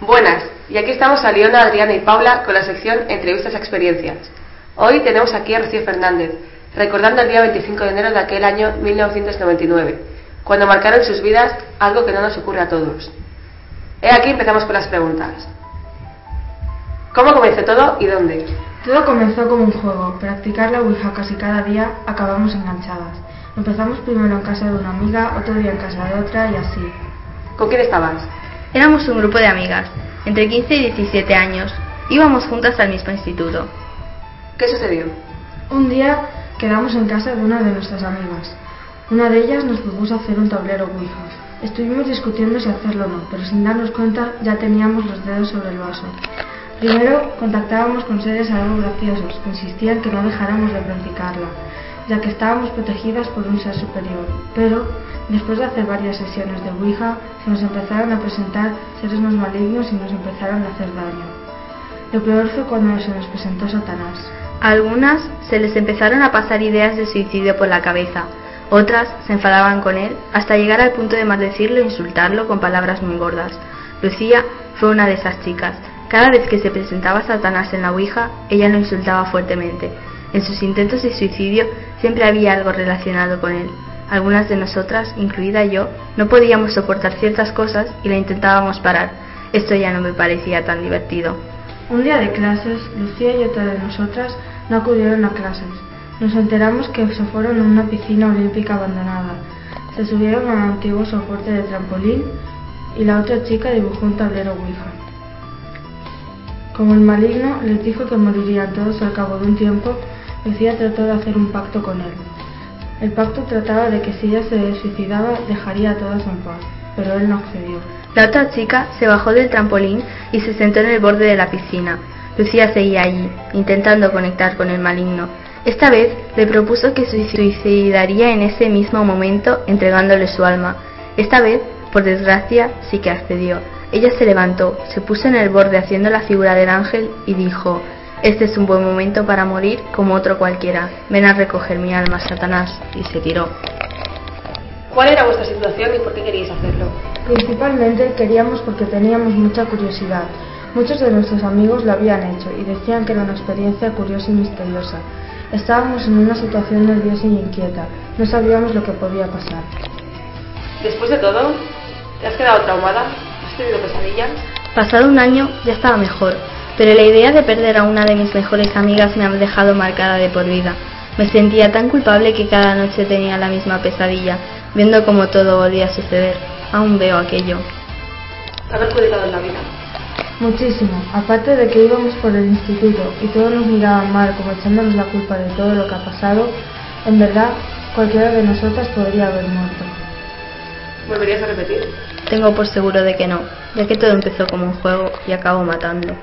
Buenas, y aquí estamos a Leona, Adriana y Paula con la sección Entrevistas a Experiencias. Hoy tenemos aquí a Rocío Fernández, recordando el día 25 de enero de aquel año 1999, cuando marcaron sus vidas algo que no nos ocurre a todos. He aquí empezamos con las preguntas. ¿Cómo comenzó todo y dónde? Todo comenzó como un juego, practicar la Ouija casi cada día acabamos enganchadas. Empezamos primero en casa de una amiga, otro día en casa de otra y así. ¿Con quién estabas? Éramos un grupo de amigas, entre 15 y 17 años. Íbamos juntas al mismo instituto. ¿Qué sucedió? Un día quedamos en casa de una de nuestras amigas. Una de ellas nos propuso hacer un tablero Ouija. Estuvimos discutiendo si hacerlo o no, pero sin darnos cuenta ya teníamos los dedos sobre el vaso. Primero contactábamos con seres algo graciosos que insistían que no dejáramos de practicarla, ya que estábamos protegidas por un ser superior. Pero, después de hacer varias sesiones de Ouija, se nos empezaron a presentar seres más malignos y nos empezaron a hacer daño. Lo peor fue cuando se nos presentó Satanás. A algunas se les empezaron a pasar ideas de suicidio por la cabeza, otras se enfadaban con él hasta llegar al punto de maldecirlo e insultarlo con palabras muy gordas. Lucía fue una de esas chicas. Cada vez que se presentaba Satanás en la Ouija, ella lo insultaba fuertemente. En sus intentos de suicidio siempre había algo relacionado con él. Algunas de nosotras, incluida yo, no podíamos soportar ciertas cosas y la intentábamos parar. Esto ya no me parecía tan divertido. Un día de clases, Lucía y otra de nosotras no acudieron a clases. Nos enteramos que se fueron a una piscina olímpica abandonada. Se subieron a un antiguo soporte de trampolín y la otra chica dibujó un tablero Ouija. Como el maligno les dijo que morirían todos al cabo de un tiempo, Lucía trató de hacer un pacto con él. El pacto trataba de que si ella se suicidaba dejaría a todas en paz, pero él no accedió. La otra chica se bajó del trampolín y se sentó en el borde de la piscina. Lucía seguía allí, intentando conectar con el maligno. Esta vez le propuso que se suicidaría en ese mismo momento entregándole su alma. Esta vez, por desgracia, sí que accedió. Ella se levantó, se puso en el borde haciendo la figura del ángel y dijo, este es un buen momento para morir como otro cualquiera. Ven a recoger mi alma, Satanás. Y se tiró. ¿Cuál era vuestra situación y por qué queríais hacerlo? Principalmente queríamos porque teníamos mucha curiosidad. Muchos de nuestros amigos lo habían hecho y decían que era una experiencia curiosa y misteriosa. Estábamos en una situación nerviosa y inquieta. No sabíamos lo que podía pasar. Después de todo, ¿te has quedado traumada? ¿Has tenido pesadillas? Pasado un año ya estaba mejor, pero la idea de perder a una de mis mejores amigas me ha dejado marcada de por vida. Me sentía tan culpable que cada noche tenía la misma pesadilla, viendo cómo todo volvía a suceder. Aún veo aquello. ¿Te ha perjudicado en la vida? Muchísimo. Aparte de que íbamos por el instituto y todos nos miraban mal como echándonos la culpa de todo lo que ha pasado, en verdad cualquiera de nosotras podría haber muerto. ¿Volverías a repetir? Tengo por seguro de que no, ya que todo empezó como un juego y acabó matando.